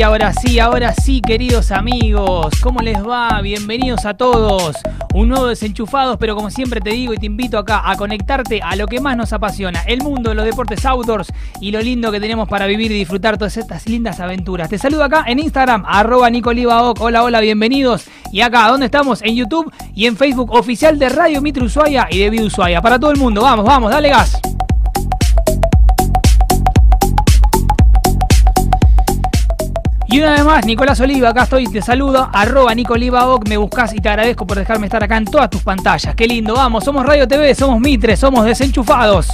ahora sí, ahora sí, queridos amigos. ¿Cómo les va? Bienvenidos a todos. Un nuevo desenchufados, pero como siempre te digo y te invito acá a conectarte a lo que más nos apasiona, el mundo de los deportes outdoors y lo lindo que tenemos para vivir y disfrutar todas estas lindas aventuras. Te saludo acá en Instagram, arroba Nicolivaoc. Hola, hola, bienvenidos. Y acá, ¿dónde estamos? En YouTube y en Facebook oficial de Radio Mitre Ushuaia y de Vida Ushuaia. Para todo el mundo, vamos, vamos, dale gas. Y una vez más, Nicolás Oliva, acá estoy, te saludo, arroba Nicolivaoc, me buscas y te agradezco por dejarme estar acá en todas tus pantallas. Qué lindo, vamos, somos Radio TV, somos Mitre, somos desenchufados.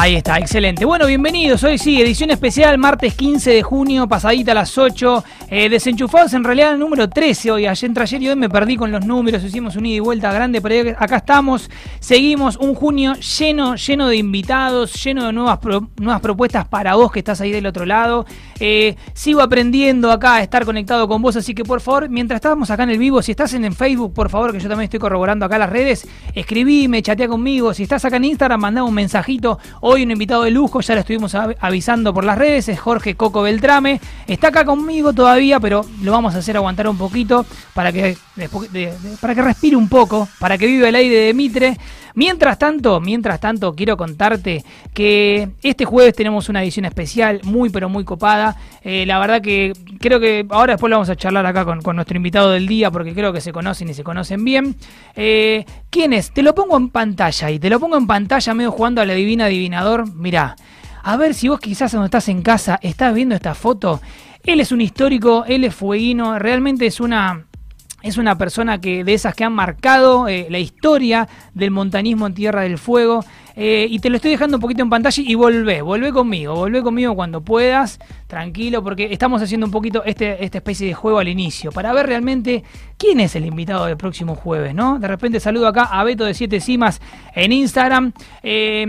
Ahí está, excelente. Bueno, bienvenidos. Hoy sí, edición especial, martes 15 de junio, pasadita a las 8. Eh, desenchufados en realidad el número 13 hoy. Ayer, entre ayer y hoy me perdí con los números, hicimos un ida y vuelta grande, pero acá estamos. Seguimos un junio lleno, lleno de invitados, lleno de nuevas, nuevas propuestas para vos que estás ahí del otro lado. Eh, sigo aprendiendo acá a estar conectado con vos, así que por favor, mientras estábamos acá en el vivo, si estás en, Facebook, por favor, que yo también estoy corroborando acá las redes, escribime, chatea conmigo. Si estás acá en Instagram, mandá un mensajito Hoy un invitado de lujo, ya lo estuvimos avisando por las redes, es Jorge Coco Beltrame. Está acá conmigo todavía, pero lo vamos a hacer aguantar un poquito para que, para que respire un poco, para que viva el aire de Mitre. Mientras tanto, mientras tanto, quiero contarte que este jueves tenemos una edición especial muy, pero muy copada. Eh, la verdad que creo que ahora después lo vamos a charlar acá con, nuestro invitado del día, porque creo que se conocen y se conocen bien. Eh, ¿Quién es? Te lo pongo en pantalla y te lo pongo en pantalla medio jugando a la divina adivinador. Mirá, a ver si vos quizás cuando estás en casa estás viendo esta foto. Él es un histórico, él es fueguino, realmente es una es una persona que de esas que han marcado eh, la historia del montañismo en Tierra del Fuego. Eh, y te lo estoy dejando un poquito en pantalla y volvé, volvé conmigo, volvé conmigo cuando puedas, tranquilo, porque estamos haciendo un poquito este, esta especie de juego al inicio, para ver realmente quién es el invitado del próximo jueves, ¿no? De repente saludo acá a Beto de Siete Cimas en Instagram. Eh,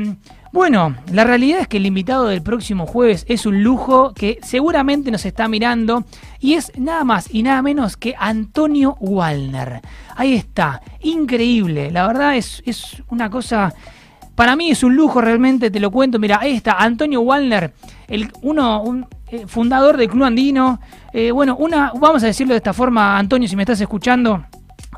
bueno, la realidad es que el invitado del próximo jueves es un lujo que seguramente nos está mirando y es nada más y nada menos que Antonio Wallner. Ahí está, increíble, la verdad es, es una cosa, para mí es un lujo realmente, te lo cuento, mira, ahí está, Antonio Wallner, el, uno, un, eh, fundador del Club Andino, eh, bueno, una, vamos a decirlo de esta forma, Antonio, si me estás escuchando,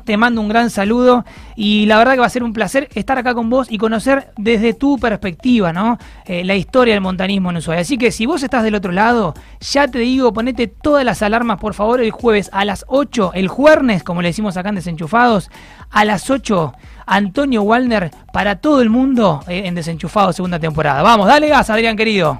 te mando un gran saludo y la verdad que va a ser un placer estar acá con vos y conocer desde tu perspectiva, ¿no? Eh, la historia del montanismo en Ushuaia. Así que si vos estás del otro lado, ya te digo, ponete todas las alarmas, por favor, el jueves a las 8, el jueves, como le decimos acá en Desenchufados, a las 8, Antonio Walner para todo el mundo eh, en Desenchufados segunda temporada. Vamos, dale gas, Adrián querido.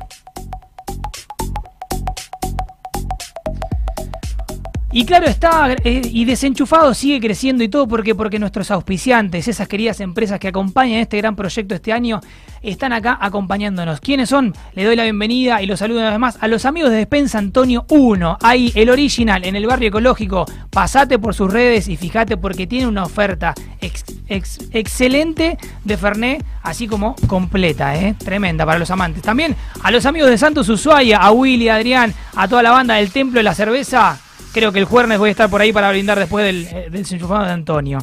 Y claro está, eh, y desenchufado sigue creciendo y todo porque porque nuestros auspiciantes, esas queridas empresas que acompañan este gran proyecto este año, están acá acompañándonos. ¿Quiénes son? Le doy la bienvenida y los saludo una vez más a los amigos de Despensa Antonio 1. Ahí el original en el barrio ecológico. Pasate por sus redes y fíjate porque tiene una oferta excelente de Fernet, así como completa, ¿eh? tremenda para los amantes. También a los amigos de Santos Ushuaia, a Willy, a Adrián, a toda la banda del Templo de la Cerveza Creo que el jueves voy a estar por ahí para brindar después del, eh, del de Antonio.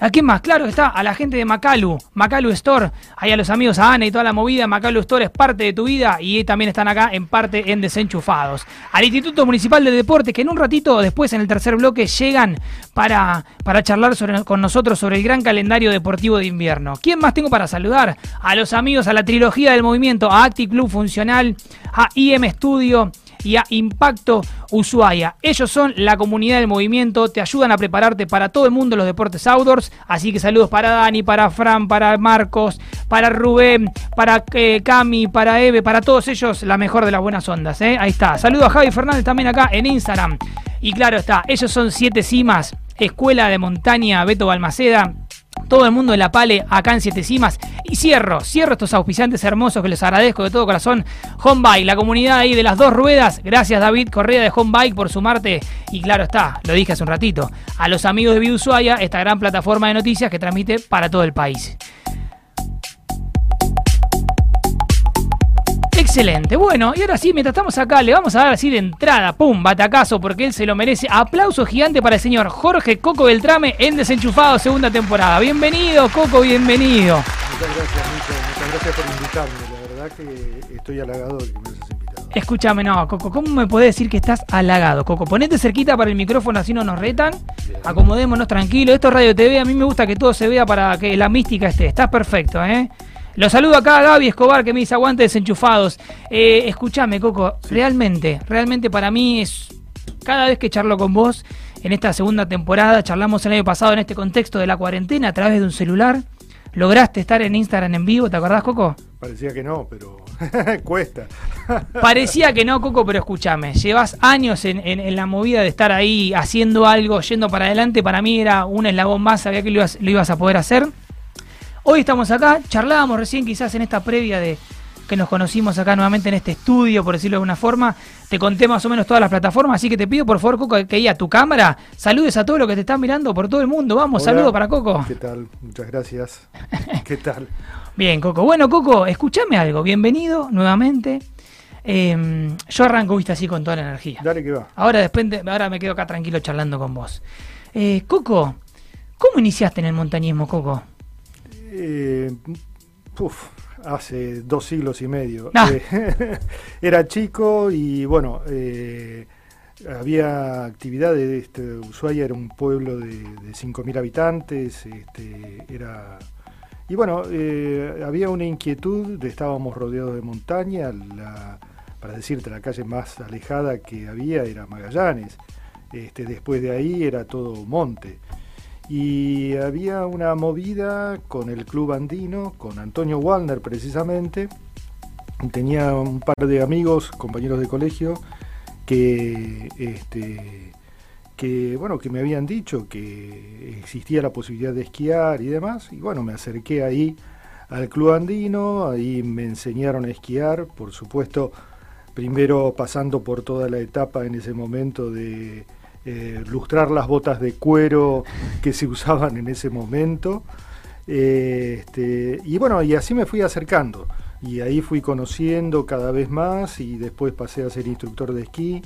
¿A quién más? Claro está, a la gente de Macalu, Macalu Store, ahí a los amigos, a Ana y toda la movida. Macalu Store es parte de tu vida y también están acá en parte en Desenchufados. Al Instituto Municipal de Deportes, que en un ratito después en el tercer bloque llegan para, para charlar con nosotros sobre el gran calendario deportivo de invierno. ¿Quién más tengo para saludar? A los amigos, a la trilogía del movimiento, a Acti Club Funcional, a IM Studio, y a Impacto Ushuaia. Ellos son la comunidad del movimiento, te ayudan a prepararte para todo el mundo los deportes outdoors. Así que saludos para Dani, para Fran, para Marcos, para Rubén, para eh, Cami, para Eve, para todos ellos la mejor de las buenas ondas. ¿eh? Ahí está. Saludos a Javi Fernández también acá en Instagram. Y claro está, ellos son Siete Cimas, Escuela de Montaña Beto Balmaceda todo el mundo de la Pale acá en Siete Cimas. Y cierro, cierro estos auspiciantes hermosos que les agradezco de todo corazón. Homebike, la comunidad ahí de las dos ruedas. Gracias David Correa de Homebike por sumarte. Y claro está, lo dije hace un ratito, a los amigos de Viusuaya, esta gran plataforma de noticias que transmite para todo el país. Excelente. Bueno, y ahora sí, mientras estamos acá, le vamos a dar así de entrada, pum, batacazo, porque él se lo merece. Aplauso gigante para el señor Jorge Coco Beltrame en Desenchufado, segunda temporada. Bienvenido, Coco, bienvenido. Muchas gracias, muchas gracias por invitarme. La verdad que estoy halagado de que me hayas invitado. Escúchame, no, Coco, ¿cómo me podés decir que estás halagado? Coco, ponete cerquita para el micrófono así no nos retan. Acomodémonos tranquilo. Esto es Radio TV, a mí me gusta que todo se vea para que la mística esté. Estás perfecto, ¿eh? Lo saludo acá a Gaby Escobar que me dice aguante desenchufados. Eh, escúchame, Coco, realmente, realmente para mí es. Cada vez que charlo con vos en esta segunda temporada, charlamos el año pasado en este contexto de la cuarentena a través de un celular. ¿Lograste estar en Instagram en vivo? ¿Te acordás, Coco? Parecía que no, pero cuesta. Parecía que no, Coco, pero escúchame, llevas años en, en- en la movida de estar ahí haciendo algo, yendo para adelante. Para mí era un eslabón más, sabía que lo ibas, lo ibas a poder hacer. Hoy estamos acá, charlábamos recién quizás en esta previa de que nos conocimos acá nuevamente en este estudio, por decirlo de alguna forma. Te conté más o menos todas las plataformas, así que te pido por favor, Coco, que ahí a tu cámara saludes a todos los que te están mirando por todo el mundo. Vamos, Hola. saludo para Coco. ¿Qué tal? Muchas gracias. ¿Qué tal? Bien, Coco. Bueno, Coco, escúchame algo. Bienvenido nuevamente. Eh, yo arranco, viste, así con toda la energía. Dale que va. Ahora, después, de- ahora me quedo acá tranquilo charlando con vos. Eh, Coco, ¿cómo iniciaste en el montañismo, Coco? Eh, uf, hace dos siglos y medio. Ah. Eh, era chico y bueno, eh, había actividades. Este, Ushuaia era un pueblo de, de 5.000 habitantes. Este, era y bueno, eh, había una inquietud, de- estábamos rodeados de montaña. La, para decirte, la calle más alejada que había era Magallanes. Este, después de ahí era todo monte. Y había una movida con el club andino, con Antonio Wallner precisamente. Tenía un par de amigos, compañeros de colegio, que, este, que, bueno, que me habían dicho que existía la posibilidad de esquiar y demás. Y bueno, me acerqué ahí al club andino, ahí me enseñaron a esquiar, por supuesto, primero pasando por toda la etapa en ese momento de eh, lustrar las botas de cuero que se usaban en ese momento. Eh, este, y bueno, y así me fui acercando. Y ahí fui conociendo cada vez más y después pasé a ser instructor de esquí.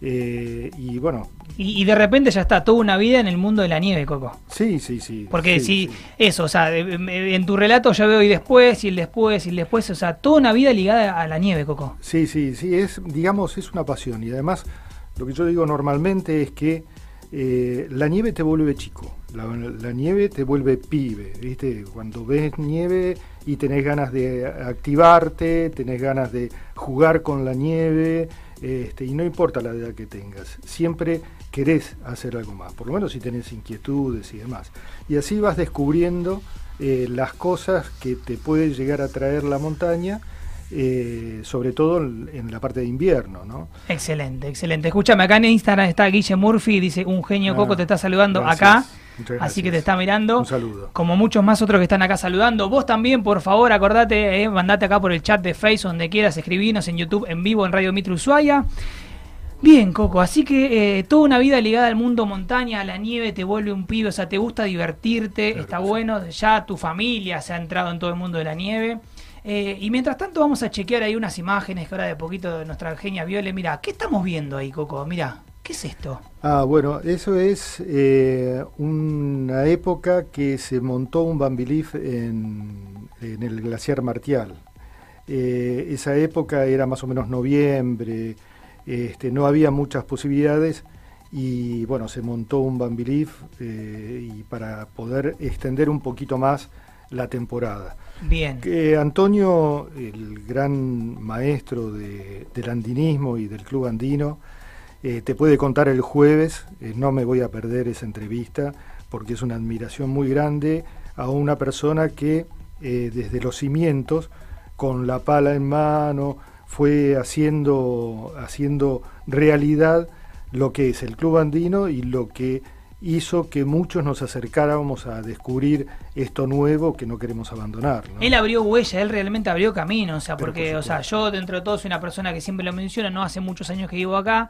Eh, y bueno, Y, y de repente ya está toda una vida en el mundo de la nieve, Coco. sí, sí, sí. Porque sí, si sí. eso, o sea, en tu relato ya veo y después, y el después, y el después, o sea, toda una vida ligada a la nieve, Coco. Sí, sí, sí, es, digamos, es una pasión. Y además, lo que yo digo normalmente es que eh, la nieve te vuelve chico, la, nieve te vuelve pibe, ¿viste? Cuando ves nieve y tenés ganas de activarte, tenés ganas de jugar con la nieve, este, y no importa la edad que tengas, siempre querés hacer algo más, por lo menos si tenés inquietudes y demás. Y así vas descubriendo eh, las cosas que te puede llegar a traer la montaña, eh, sobre todo en, en la parte de invierno, ¿no? Excelente, excelente. Escúchame, acá en Instagram está Guille Murphy, dice un genio Ah, Coco, te está saludando gracias. acá. Así que te está mirando. Un saludo. Como muchos más otros que están acá saludando. Vos también, por favor, acordate, eh, mandate acá por el chat de Facebook, donde quieras, escribirnos en YouTube en vivo en Radio Mitre Ushuaia. Bien, Coco, así que eh, toda una vida ligada al mundo montaña, a la nieve, te vuelve un pibe, o sea, te gusta divertirte, Claro está bueno, ya tu familia se ha entrado en todo el mundo de la nieve. Eh, y mientras tanto vamos a chequear ahí unas imágenes que ahora de poquito de nuestra genia Viole. Mira, ¿qué estamos viendo ahí, Coco? Mira, ¿qué es esto? Ah, bueno, eso es eh, una época que se montó un Bambilif en, en el glaciar Martial. Eh, esa época era más o menos noviembre, este, no había muchas posibilidades y bueno, se montó un Bambilif eh, y para poder extender un poquito más la temporada. Bien. Antonio, el gran maestro de- del andinismo y del club andino, eh, te puede contar el jueves, eh, no me voy a perder esa entrevista, porque es una admiración muy grande a una persona que eh, desde los cimientos, con la pala en mano, fue haciendo, haciendo realidad lo que es el club andino y lo que hizo que muchos nos acercáramos a descubrir esto nuevo que no queremos abandonar. ¿no? Él abrió huella, él realmente abrió camino, o sea, Pero porque, por o sea, yo dentro de todo soy una persona que siempre lo menciona, no hace muchos años que vivo acá,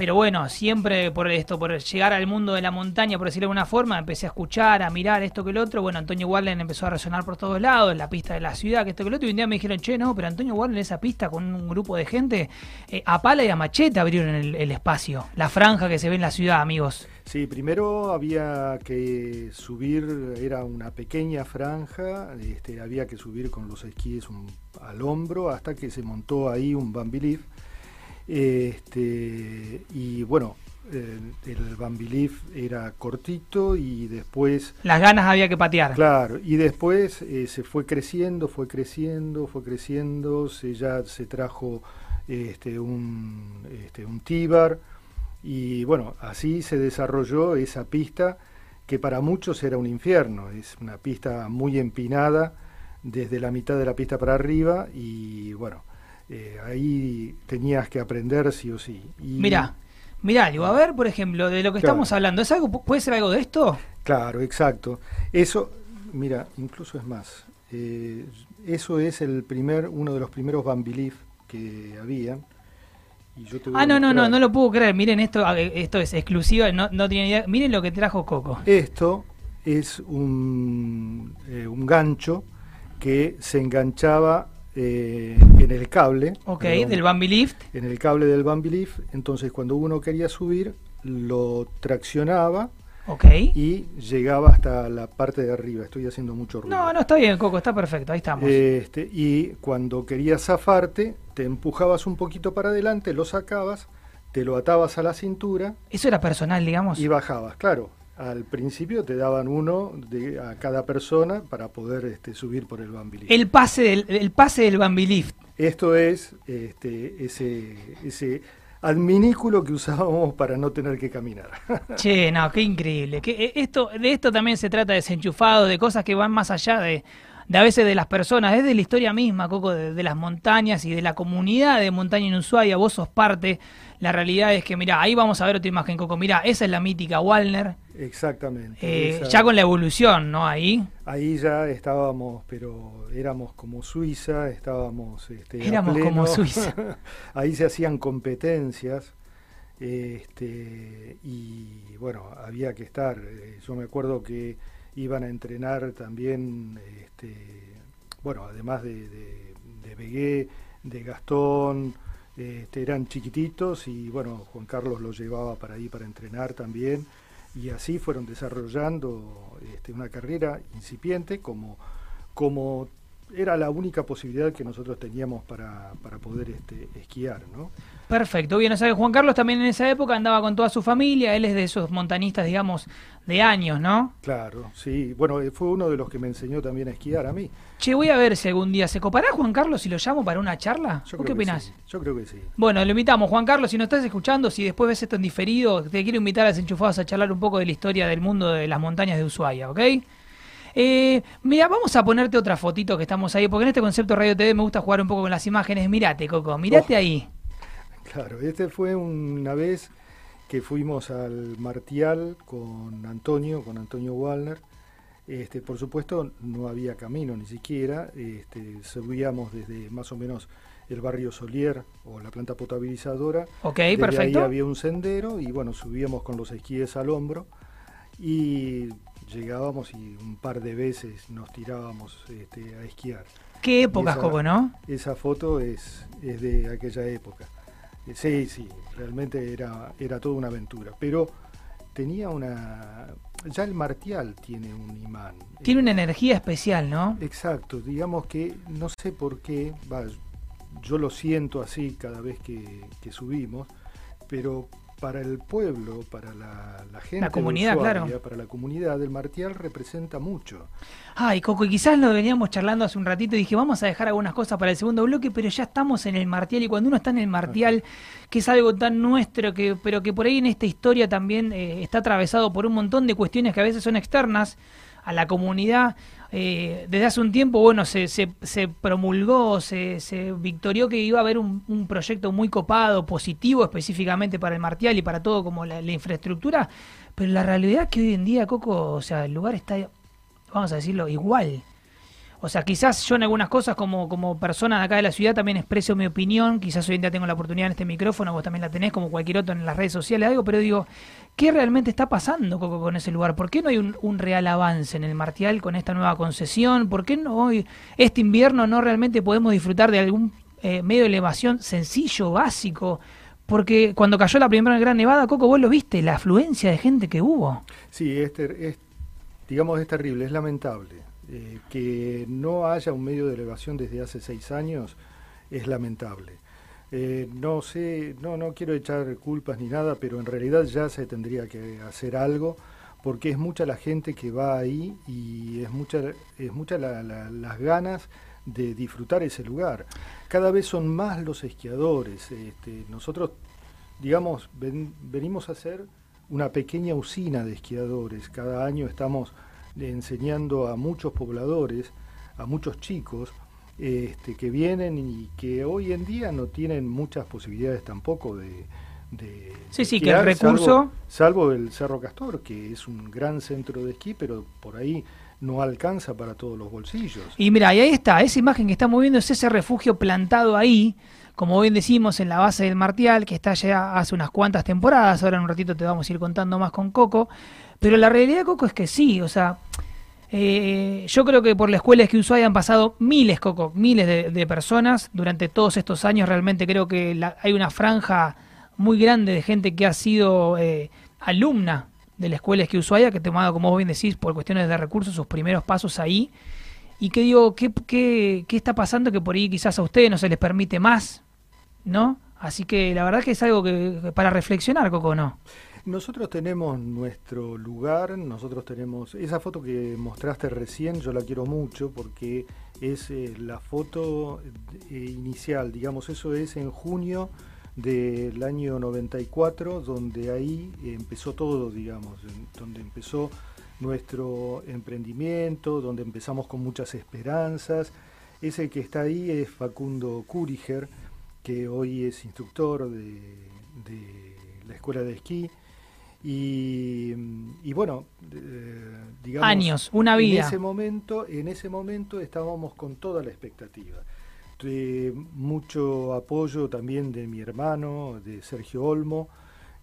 pero bueno, siempre por esto, por llegar al mundo de la montaña, por decirlo de alguna forma, empecé a escuchar, a mirar esto que el otro. Bueno, Antonio Warlen empezó a resonar por todos lados, la pista de la ciudad, que esto que el otro. Y un día me dijeron, che, no, pero Antonio Warlen, esa pista con un grupo de gente, eh, a pala y a machete abrieron el, espacio, la franja que se ve en la ciudad, amigos. Sí, primero había que subir, era una pequeña franja, este, había que subir con los esquíes un- al hombro hasta que se montó ahí un Bambi Este, y bueno, el, el Bambi Leaf era cortito y después Las ganas había que patear. Claro, y después eh, se fue creciendo, fue creciendo, fue creciendo, se ya se trajo este, un, este, un tíbar y bueno, así se desarrolló esa pista que para muchos era un infierno, es una pista muy empinada desde la mitad de la pista para arriba y bueno, eh, ahí tenías que aprender sí o sí. Y, Mirá, mirá, digo, a ver, por ejemplo, de lo que Claro. estamos hablando, ¿es algo, ¿puede ser algo de esto? Claro, exacto. Eso, mira, incluso es más. eh, eso es el primer, uno de los primeros Bambi Leaf que habían. Y yo te voy Ah, no, no, no, no lo puedo creer. Miren esto, esto es exclusiva, no, no tiene idea. Miren lo que trajo Coco. Esto es un, eh, un gancho que se enganchaba eh, en el cable. Ok, perdón, del Bambi Lift. En el cable del Bambi Leaf. Entonces, cuando uno quería subir, lo traccionaba Ok. y llegaba hasta la parte de arriba. Estoy haciendo mucho ruido. No, no, está bien, Coco, está perfecto, ahí estamos. Este, y cuando querías zafarte, te empujabas un poquito para adelante, lo sacabas, te lo atabas a la cintura Eso era personal, digamos. y bajabas. Claro, al principio te daban uno de, a cada persona para poder este, subir por el Bambi Lift. El pase del, el pase del Bambi Lift. Esto es este, ese, ese adminículo que usábamos para no tener que caminar. Che, no, qué increíble. Que eh, esto, de esto también se trata desenchufado, de cosas que van más allá de, de a veces de las personas, desde la historia misma, Coco, de, de las montañas y de la comunidad de montaña en Ushuaia, vos sos parte. La realidad es que, mira, ahí vamos a ver otra imagen, Coco. Mira, esa es la mítica Walner, Exactamente. eh, esa- ya con la evolución, ¿no? Ahí. Ahí ya estábamos, pero éramos como Suiza, estábamos... Este, Éramos como. Suiza. Ahí se hacían competencias este, y bueno, había que estar. Eh, Yo me acuerdo que iban a entrenar también, este, bueno, además de, de, Begué, de Gastón, este, eran chiquititos y bueno, Juan Carlos los llevaba para ahí para entrenar también. Y así fueron desarrollando este, una carrera incipiente como, como era la única posibilidad que nosotros teníamos para, para poder este, esquiar, ¿no? Perfecto, bien, o sea que Juan Carlos también en esa época andaba con toda su familia, él es de esos montanistas, digamos, de años, ¿no? Claro, sí. Bueno, eh, fue uno de los que me enseñó también a esquiar a mí. Che, voy a ver si algún día se copará Juan Carlos si lo llamo para una charla. Yo ¿Vos creo qué que opinás? sí, Yo creo que sí. Bueno, lo invitamos. Juan Carlos, si nos estás escuchando, si después ves esto en diferido, te quiero invitar a Desenchufados a charlar un poco de la historia del mundo de las montañas de Ushuaia, ¿ok? Eh, mira, vamos a ponerte otra fotito que estamos ahí, porque en este concepto Radio TV me gusta jugar un poco con las imágenes. Mirate, Coco, mirate Oh. ahí. Claro, este fue una vez que fuimos al Martial con Antonio, con Antonio Wallner. Este, por supuesto, no había camino ni siquiera. Este, subíamos desde más o menos el barrio Solier o la planta potabilizadora. Ok, Desde perfecto. Ahí había un sendero y bueno, subíamos con los esquíes al hombro y llegábamos y un par de veces nos tirábamos este, a esquiar. Qué épocas, esa- Coco, ¿no? Esa foto es, es de aquella época. Eh, Sí, sí, realmente era, era toda una aventura. Pero tenía una... Ya el Martial tiene un imán. Tiene Eh, una energía especial, ¿no? Exacto, digamos que no sé por qué, va, yo lo siento así cada vez que, que subimos, pero para el pueblo, para la, la gente, de comunidad, claro. para la comunidad, el Martial representa mucho. Ay, Coco, y quizás lo veníamos charlando hace un ratito y dije, vamos a dejar algunas cosas para el segundo bloque, pero ya estamos en el Martial y cuando uno está en el Martial, que es algo tan nuestro, que, pero que por ahí en esta historia también eh, está atravesado por un montón de cuestiones que a veces son externas a la comunidad. Eh, desde hace un tiempo, bueno, se, se, se promulgó, se, se victorió que iba a haber un, un proyecto muy copado, positivo específicamente para el Martial y para todo como la, la infraestructura, pero la realidad es que hoy en día, Coco, o sea, el lugar está vamos a decirlo, igual. O sea, quizás yo en algunas cosas como, como persona de acá de la ciudad también expreso mi opinión, quizás hoy en día tengo la oportunidad en este micrófono, vos también la tenés como cualquier otro en las redes sociales, algo, pero digo, ¿qué realmente está pasando Coco, con ese lugar? ¿Por qué no hay un, real avance en el Martial con esta nueva concesión? ¿Por qué no hoy, este invierno no realmente podemos disfrutar de algún eh, medio de elevación sencillo, básico? Porque cuando cayó la primera Gran Nevada, Coco, vos lo viste, la afluencia de gente que hubo. Sí, es, es digamos, es terrible, es lamentable eh, que no haya un medio de elevación desde hace seis años es lamentable. Eh, no sé, no, no quiero echar culpas ni nada, pero en realidad ya se tendría que hacer algo porque es mucha la gente que va ahí y es mucha, es mucha las ganas de disfrutar ese lugar. Cada vez son más los esquiadores. Este, nosotros, digamos, venimos a hacer una pequeña usina de esquiadores. Cada año estamos enseñando a muchos pobladores, a muchos chicos, este, que vienen y que hoy en día no tienen muchas posibilidades tampoco de... de sí, sí, que el recurso... Salvo, el Cerro Castor, que es un gran centro de esquí, pero por ahí no alcanza para todos los bolsillos. Y mira, y ahí está, esa imagen que estamos viendo es ese refugio plantado ahí, como bien decimos, en la base del Martial, que está ya hace unas cuantas temporadas, ahora en un ratito te vamos a ir contando más con Coco, pero la realidad, Coco, es que sí, o sea, eh, yo creo que por la escuela que Ushuaia han pasado miles, Coco, miles de, personas durante todos estos años. Realmente creo que hay una franja muy grande de gente que ha sido eh, alumna de la escuela que Ushuaia, que ha tomado, como vos bien decís, por cuestiones de recursos, sus primeros pasos ahí. Y que digo, ¿qué, qué, qué está pasando que por ahí quizás a ustedes no se les permite más? ¿No? Así que la verdad que es algo que para reflexionar, Coco, ¿no? Nosotros tenemos nuestro lugar, nosotros tenemos esa foto que mostraste recién, yo la quiero mucho porque es eh, la foto eh, inicial, digamos, eso es en junio del año 94, donde ahí empezó todo, digamos, donde empezó nuestro emprendimiento, donde empezamos con muchas esperanzas. Ese que está ahí es Facundo Kuriger, que hoy es instructor de, de la escuela de esquí y, bueno, eh, digamos, años, una vida. En ese momento, en ese momento estábamos con toda la expectativa. De mucho apoyo también de mi hermano, de Sergio Olmo,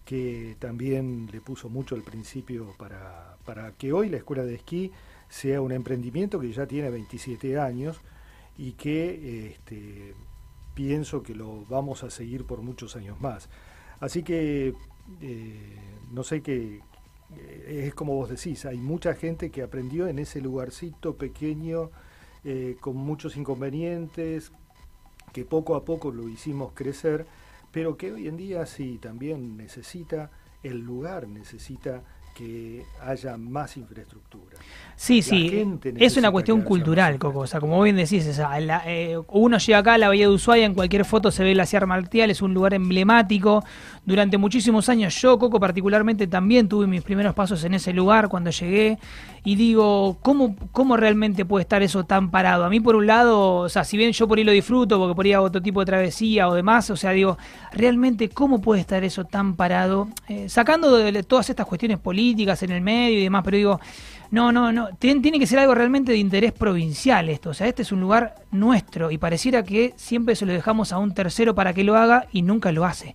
que también le puso mucho al principio para, para que hoy la escuela de esquí sea un emprendimiento que ya tiene 27 años y que este, pienso que lo vamos a seguir por muchos años más. Así que eh, no sé qué, eh, es como vos decís, hay mucha gente que aprendió en ese lugarcito pequeño, eh, con muchos inconvenientes, que poco a poco lo hicimos crecer, pero que hoy en día sí también necesita, el lugar necesita que haya más infraestructura. Sí, sí, es una cuestión cultural, Coco. O sea, como bien decís, eh, uno llega acá a la Bahía de Ushuaia, en cualquier foto se ve el glaciar Martial, es un lugar emblemático. Durante muchísimos años, yo, Coco, particularmente también tuve mis primeros pasos en ese lugar cuando llegué. Y digo, ¿cómo, ¿cómo realmente puede estar eso tan parado? A mí, por un lado, o sea, si bien yo por ahí lo disfruto, porque por ahí hago otro tipo de travesía o demás, o sea, digo, realmente, ¿cómo puede estar eso tan parado? Eh, sacando de todas estas cuestiones políticas, en el medio y demás, pero digo, no, no, no, tiene, que ser algo realmente de interés provincial esto, o sea, este es un lugar nuestro y pareciera que siempre se lo dejamos a un tercero para que lo haga y nunca lo hace.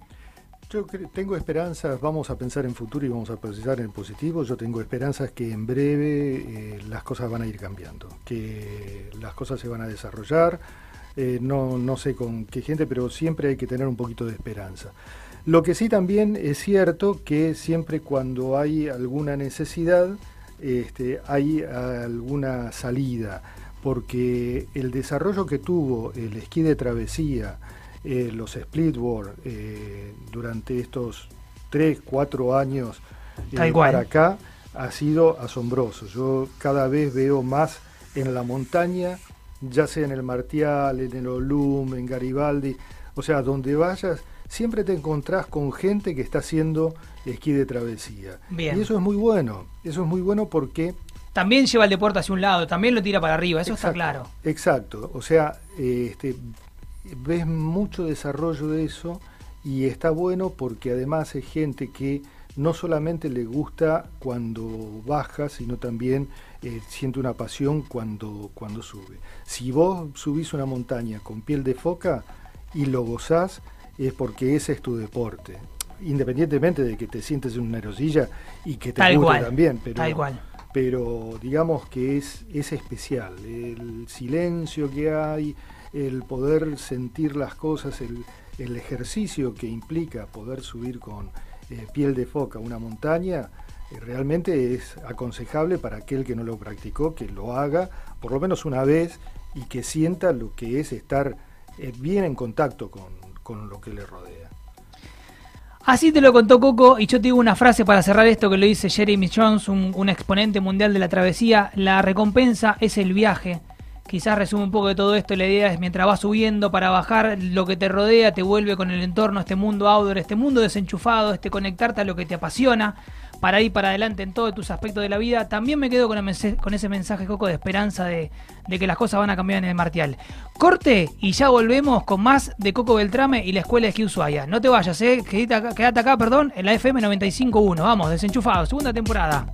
Yo tengo esperanzas, vamos a pensar en futuro y vamos a pensar en positivo. Yo tengo esperanzas que en breve eh, las cosas van a ir cambiando, que las cosas se van a desarrollar. Eh, no, no sé con qué gente, pero siempre hay que tener un poquito de esperanza. Lo que sí también es cierto que siempre cuando hay alguna necesidad, este, hay alguna salida, porque el desarrollo que tuvo el esquí de travesía, eh, los splitboard, eh, durante estos 3, 4 años eh, para acá, ha sido asombroso. Yo cada vez veo más en la montaña, ya sea en el Martial, en el Olum, en Garibaldi, o sea, donde vayas siempre te encontrás con gente que está haciendo esquí de travesía. Y eso es muy bueno, eso es muy bueno porque... También lleva el deporte hacia un lado, también lo tira para arriba, eso está claro. Exacto, o sea, este, ves mucho desarrollo de eso y está bueno porque además es gente que no solamente le gusta cuando baja, sino también eh, siente una pasión cuando, cuando sube. Si vos subís una montaña con piel de foca y lo gozás, es porque ese es tu deporte. Independientemente de que te sientes en una aerosilla y que te guste también. Pero, Tal cual. pero digamos que es, es especial. El silencio que hay, el poder sentir las cosas, el, el ejercicio que implica poder subir con eh, piel de foca una montaña, eh, realmente es aconsejable para aquel que no lo practicó, que lo haga por lo menos una vez y que sienta lo que es estar eh, bien en contacto con, lo que le rodea. Así te lo contó Coco y yo te digo una frase para cerrar esto que lo dice Jeremy Jones, un exponente mundial de la travesía, la recompensa es el viaje Quizás resume un poco de todo esto. La idea es mientras vas subiendo para bajar, lo que te rodea te vuelve con el entorno, este mundo outdoor, este mundo desenchufado, este conectarte a lo que te apasiona para ir para adelante en todos tus aspectos de la vida. También me quedo con, con ese mensaje, Coco, de esperanza de, que las cosas van a cambiar en el Martial. Corte y ya volvemos con más de Coco Beltrame y la escuela de esquí Ushuaia. No te vayas, eh. quédate acá, quédate acá, perdón, en la FM 95.1. Vamos, desenchufado, segunda temporada.